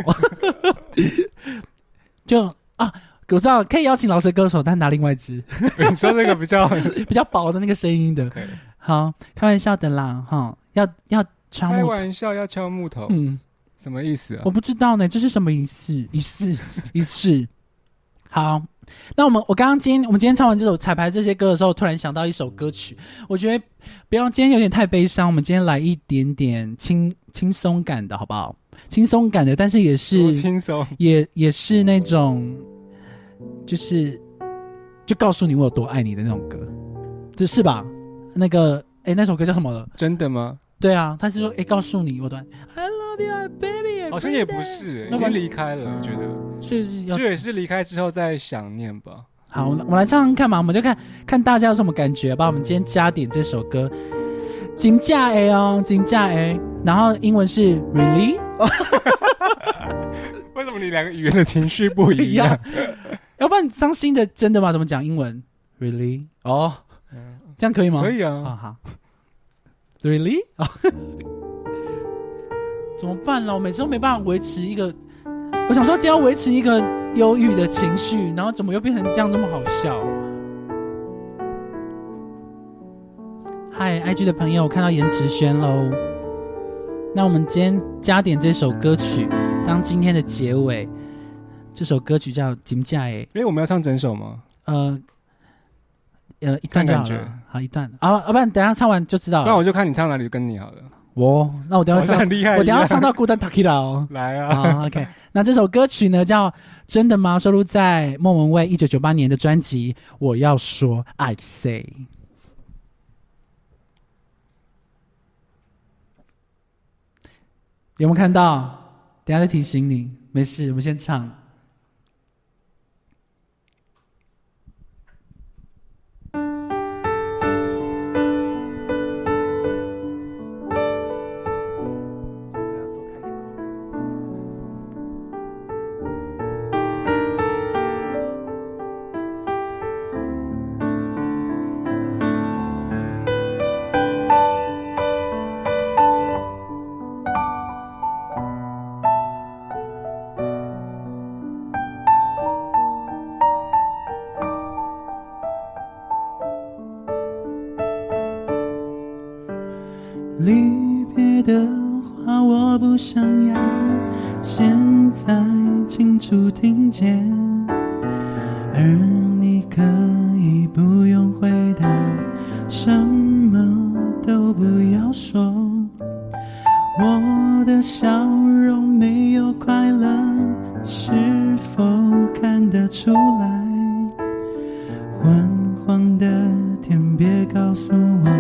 就啊，我知道可以邀请老舌歌手，但拿另外一支你说那个比较 比较薄的那个声音的。好，开玩笑的啦，哈，要要敲开木，玩笑要敲木头，嗯，什么意思啊我？不知道呢，这是什么仪式？仪式，仪式。好，那我们我刚刚今天我们今天唱完这首彩排这些歌的时候，突然想到一首歌曲，我觉得不要今天有点太悲伤，我们今天来一点点轻轻松感的好不好？轻松感的，但是也多是轻松，也也是那种，就是就告诉你我有多爱你的那种歌，这是吧？那个哎，那首歌叫什么了？真的吗？对啊，他是说哎，告诉你我多爱，I love you, baby。好像也不，是，已经那么离开了，我觉得，所以是要就也是离开之后再想念吧。好，我们来唱唱看嘛，我们就看看大家有什么感觉吧。我们今天加点这首歌，金价 A 哦，金价 A，然后英文是 Really，为什么你两个语言的情绪不一样？要不然伤心的真的吗？怎么讲英文？Really？哦，嗯这样可以吗？可以啊、啊，好，Really？啊、怎么办呢？我每次都没办法维持一个，我想说只要维持一个忧郁的情绪，然后怎么又变成这样这么好笑？嗨，IG 的朋友，我看到延迟轩喽。那我们今天加点这首歌曲当今天的结尾。这首歌曲叫《金价》诶，因为我们要唱整首吗？呃呃一段就好看感了，好一段啊，要不然等一下唱完就知道了。不然我就看你唱哪里就跟你好了。我那我等一下唱，好像很厉害，我等一下唱到孤单 Takira 哦。来啊！好，OK，那这首歌曲呢叫《真的吗》，收录在莫文蔚一九九八年的专辑《我要说 I Say》。有没有看到？等一下再提醒你，没事，我们先唱。在清楚听见，而你可以不用回答，什么都不要说。我的笑容没有快乐，是否看得出来？昏黄的天，别告诉我。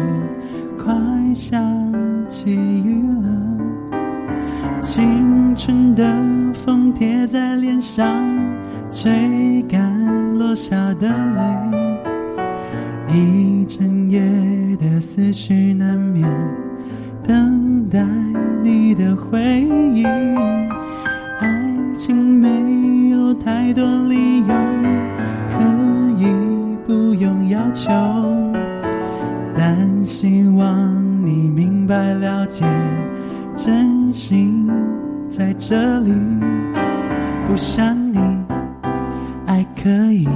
快下起雨了，青春的风贴在脸上，吹干落下的泪。一整夜的思绪难眠，等待你的回应。爱情没有太多理由，可以不用要求。但希望你明白了解，真心在这里，不像你，爱可以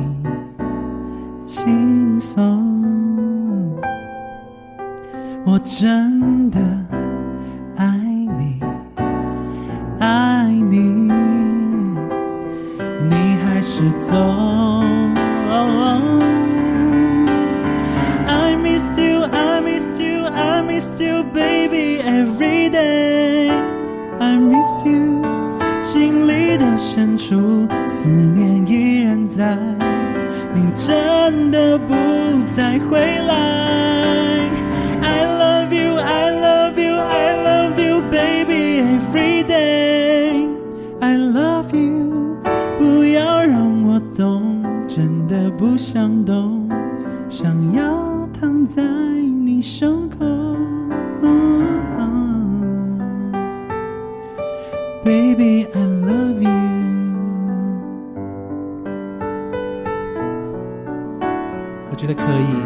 轻松。我真的爱你，爱你，你还是走。I miss you, I miss you, I miss you, baby, 的深处，思念依然在。你真的不再回来？I love you, I love you, I love you, baby, every day. I love you，不要让我懂，真的不想懂，想要躺在你胸口。Baby, 可以，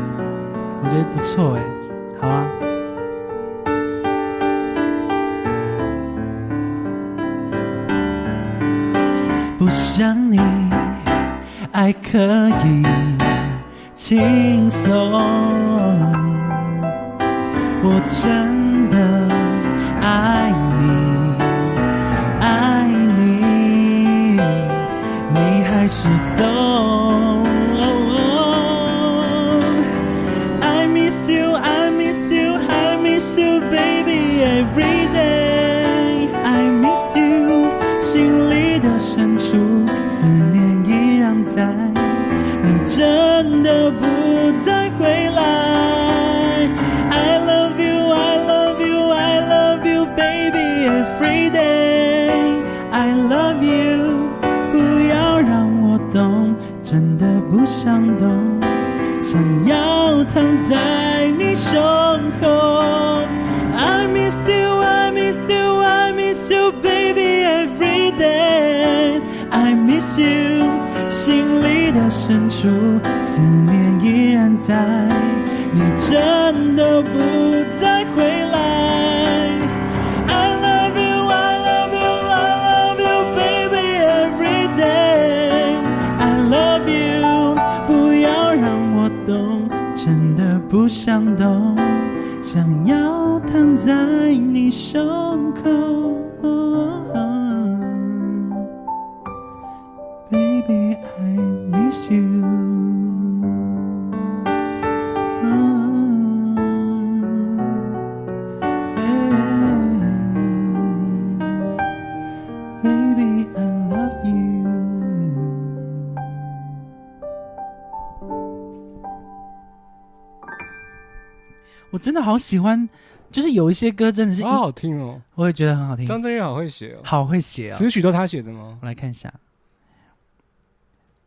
真的好喜欢，就是有一些歌真的是，好好听哦。我也觉得很好听，张震岳好会写哦，好会写哦。词曲都他写的吗？我来看一下，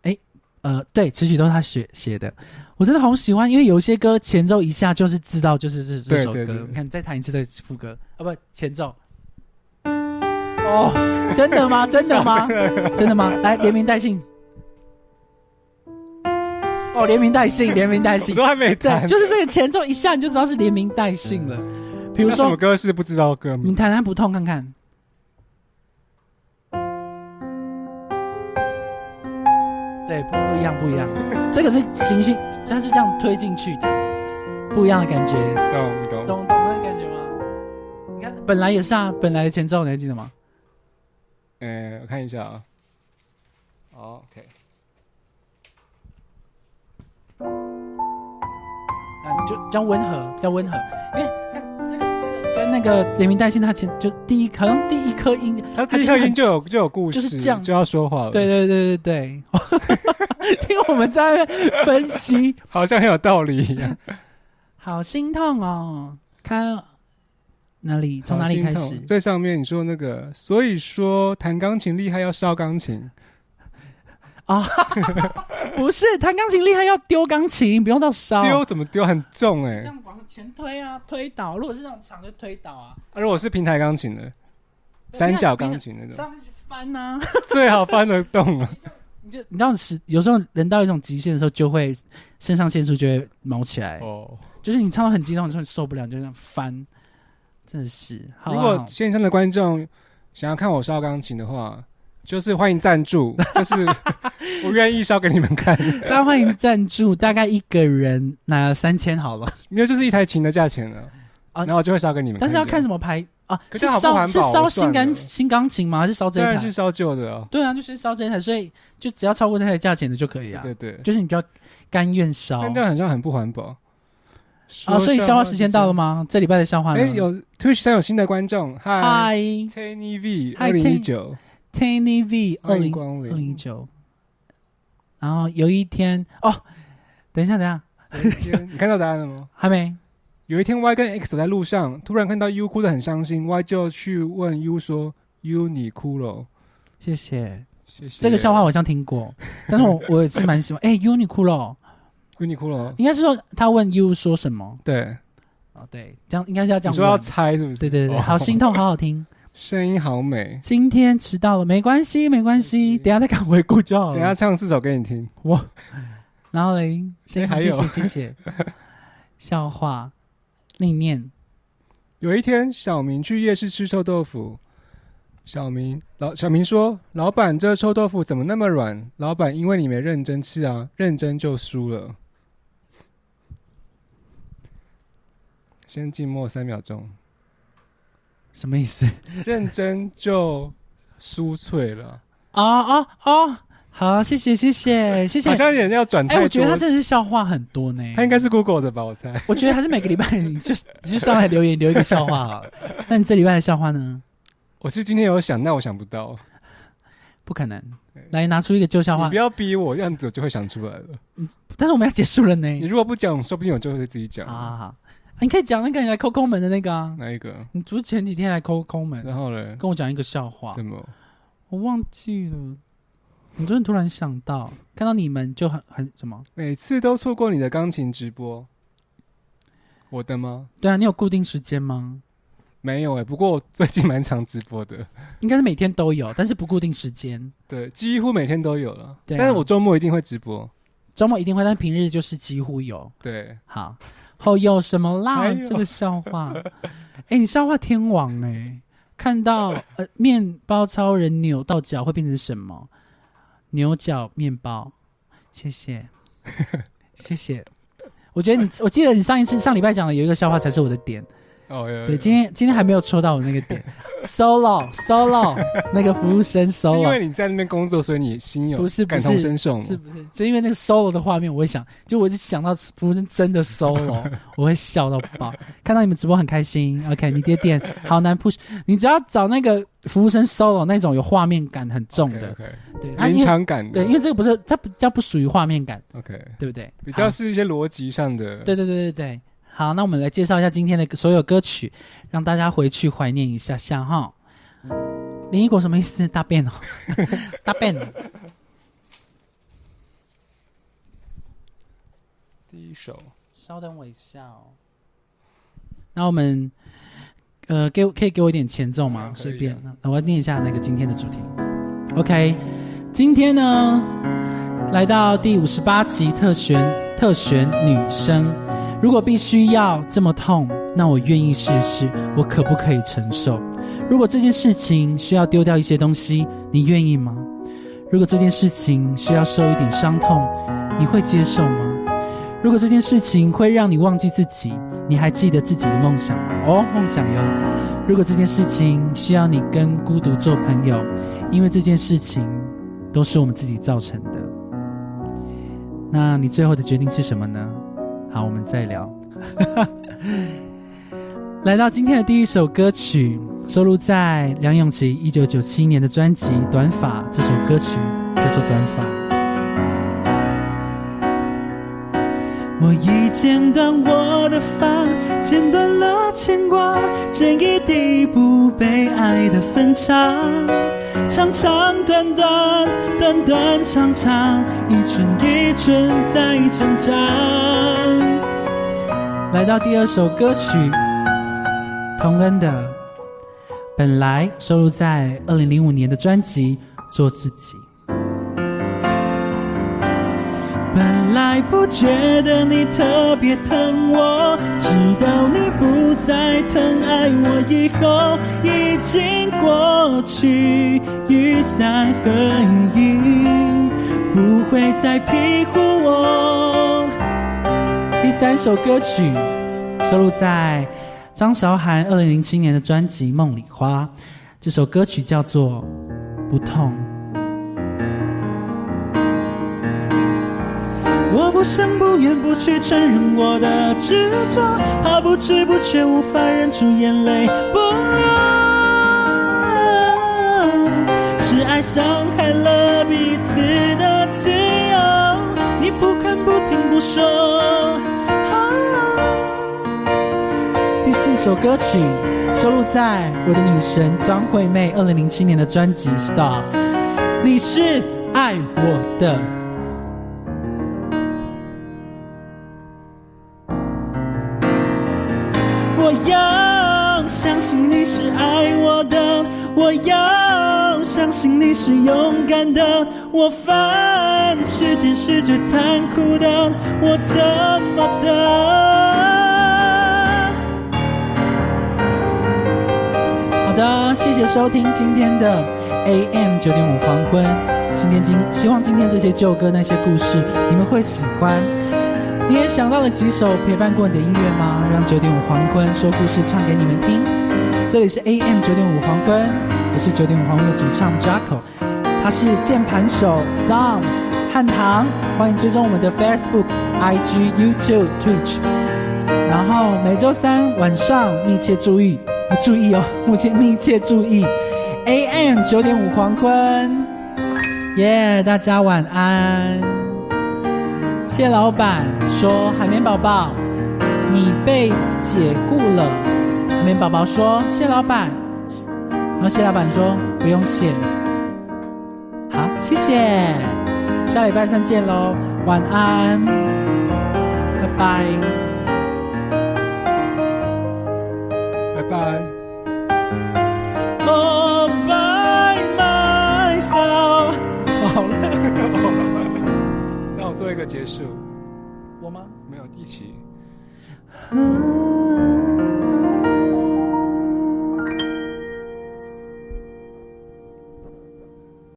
哎，呃，对，词曲都是他写写的，我真的好喜欢，因为有些歌前奏一下就是知道就是这这首歌。对对对你看，再弹一次的副歌啊，不，前奏。哦，真的吗？真的吗？真的吗？来，连名带姓。哦，连名带姓，连名带姓我，都还没对，弹，就是这个前奏一下你就知道是连名带姓了。比如说什么，歌是不知道歌名？你弹弹不痛看看。对，不不一样，不一样。这个是行星，它是这样推进去的，不一样的感觉，懂懂。懂懂那个感觉吗？你看，本来也是啊，本来的前奏你还记得吗？嗯，我看一下啊。哦 OK，啊，就比较温和，比较温和。因为看这个这个跟那个连名带姓，他前就第一好像第一颗音，他第一颗音就有就有故事，就是这样就要说话了。对，对对对对，听我们在分析，好像很有道理一样。好心痛哦！看哪里从哪里开始？最上面你说那个，所以说弹钢琴厉害要烧钢琴，不是弹钢琴厉害要丢钢琴，不用到烧。丢怎么丢很重哎、这样往前推啊，推倒。如果是那种长就推倒啊，啊如果是平台钢琴的，三角钢琴那种，上面去翻啊。最好翻得动啊。你就你知道是有时候人到一种极限的时候，就会肾上腺素就会毛起来，哦，就是你唱到很激动的时候，你受不了，你就这样翻，真的是。好啊如果线上的观众想要看我烧钢琴的话，就是欢迎赞助，就是我愿意烧给你们看，大家欢迎赞助，大概一个人拿三千好了，因为就是一台琴的价钱了啊然后我就会烧给你们。但是要看什么？牌啊？可是烧是烧新钢新钢琴吗？还是烧这一台当然是？烧旧的哦。对啊，就是烧这一台，所以就只要超过那台价钱的就可以啊。对对，就是你就要甘愿烧但这样好像很不环保。啊。所以消化时间到了吗？这礼拜的笑话呢？哎，有 Twitch 上有新的观众，嗨嗨 Tiny V 二零一九，Tiny V 二零。二零一九，然后有一天哦，等一下，等一下，你看到答案了吗？还没。有一天，Y 跟 X 走在路上，突然看到 U 哭得很伤心，Y 就去问 U 说：“U 你哭了？”谢谢。谢谢。这个笑话我好像听过，但是我我也是蛮喜欢。哎，U 你哭了？U 你哭了？应该是说他问 U 说什么？对，哦，对，这样应该是要这样你说要。猜是不是？对对对，哦好心痛，好好听。声音好美。今天迟到了，没关系，没关系，等下再赶回顾就好了。等下唱四首给你听。然后嘞，谢哎还有谢谢谢谢。笑话，另一念。有一天，小明去夜市吃臭豆腐。小明老小明说：“老板，这臭豆腐怎么那么软？”老板：“因为你没认真吃啊，认真就输了。”先静默三秒钟，什么意思？认真就酥脆了。啊啊啊，好，谢谢谢谢谢谢好。像有点要转太哎，多。我觉得他真的是笑话很多呢。他应该是 Google 的吧？我猜。我觉得还是每个礼拜你就 你就上来留言留一个笑话好了。那你这礼拜的笑话呢？我是今天有想，但我想不到。不可能。来拿出一个旧笑话你不，要逼我，这样子我就会想出来了。但是我们要结束了呢。你如果不讲，说不定我就会自己讲。好好好，你可以讲那个你来抠抠门的那个啊。哪一个？你不是前几天来抠抠门，然后嘞？跟我讲一个笑话什，么？我忘记了。你昨天突然想到，看到你们就很很什么？每次都错过你的钢琴直播。我的吗？对啊，你有固定时间吗？没有哎、不过我最近蛮常直播的，应该是每天都有，但是不固定时间。对，几乎每天都有了。对啊但是我周末一定会直播。周末一定会，但平日就是几乎有。对，好，后有什么啦这个笑话，哎、你笑话天王哎、看到呃面包超人扭到脚会变成什么？牛角面包。谢谢，谢谢。我觉得你，我记得你上一次上礼拜讲的有一个笑话才是我的点。哦，有有对，今天今天还没有戳到我那个点。solo solo 那个服务生 solo 因为你在那边工作，所以你心有不是不感是同身受吗？是不是？就因为那个 solo 的画面，我会想，就我是想到服务生真的 solo，我会笑到爆。看到你们直播很开心，OK，你爹点好难 push，你只要找那个服务生 solo 那种有画面感很重的对，临场感的。对，因为这个不是它比较不属于画面感，OK，对不对？比较是一些逻辑上的。对对对对对。好，那我们来介绍一下今天的所有歌曲，让大家回去怀念一下下哈。林一果什么意思？大便哦，大便。第一首，稍等我一下哦。那我们呃，给我可以给我一点前奏吗？随便，那我要念一下那个今天的主题。OK，今天呢，来到第五十八集特选特选女生。如果必须要这么痛，那我愿意试试，我可不可以承受？如果这件事情需要丢掉一些东西，你愿意吗？如果这件事情需要受一点伤痛，你会接受吗？如果这件事情会让你忘记自己，你还记得自己的梦想吗？哦，梦想哟。如果这件事情需要你跟孤独做朋友，因为这件事情都是我们自己造成的，那你最后的决定是什么呢？好，我们再聊。来到今天的第一首歌曲，收录在梁咏琪一九九七年的专辑《短发》，这首歌曲叫做《短发》。我已剪断我的发，剪断了牵挂，剪一地不被爱的分岔，长长短短，短短长长，一寸一寸在挣扎。来到第二首歌曲，童恩的《本来》收录在二零零五年的专辑《做自己》。本来不觉得你特别疼我，直到你不再疼爱我以后，已经过去，雨伞和雨衣不会再庇护我。第三首歌曲收录在张韶涵二零零七年的专辑《梦里花》，这首歌曲叫做《不痛》。我不想不愿不去承认我的执着，怕不知不觉无法忍住眼泪不流。是爱伤害了彼此的自由。你不看不听不说首歌曲收录在我的女神张惠妹二零零七年的专辑《Star》，你是爱我的。我要相信你是爱我的，我要相信你是勇敢的。我犯世界是最残酷的，我怎么的？的，谢谢收听今天的 AM 九点五黄昏。今天今希望今天这些旧歌那些故事你们会喜欢。你也想到了几首陪伴过你的音乐吗？让九点五黄昏说故事唱给你们听。这里是 AM 九点五黄昏，我是九点五黄昏的主唱 Jacko，他是键盘手 Dom 汉唐，欢迎追踪我们的 Facebook、IG、YouTube、Twitch。然后每周三晚上密切注意，注意哦，目前密切注意 AM 九点五黄昏。耶，大家晚安。谢老板说：“海绵宝宝，你被解雇了。”海绵宝宝说：“谢老板。”然后谢老板说：“不用谢。”好，谢谢。下礼拜三见喽，晚安，拜拜，拜拜。All by myself。好了。做一个结束，我吗？没有，一起。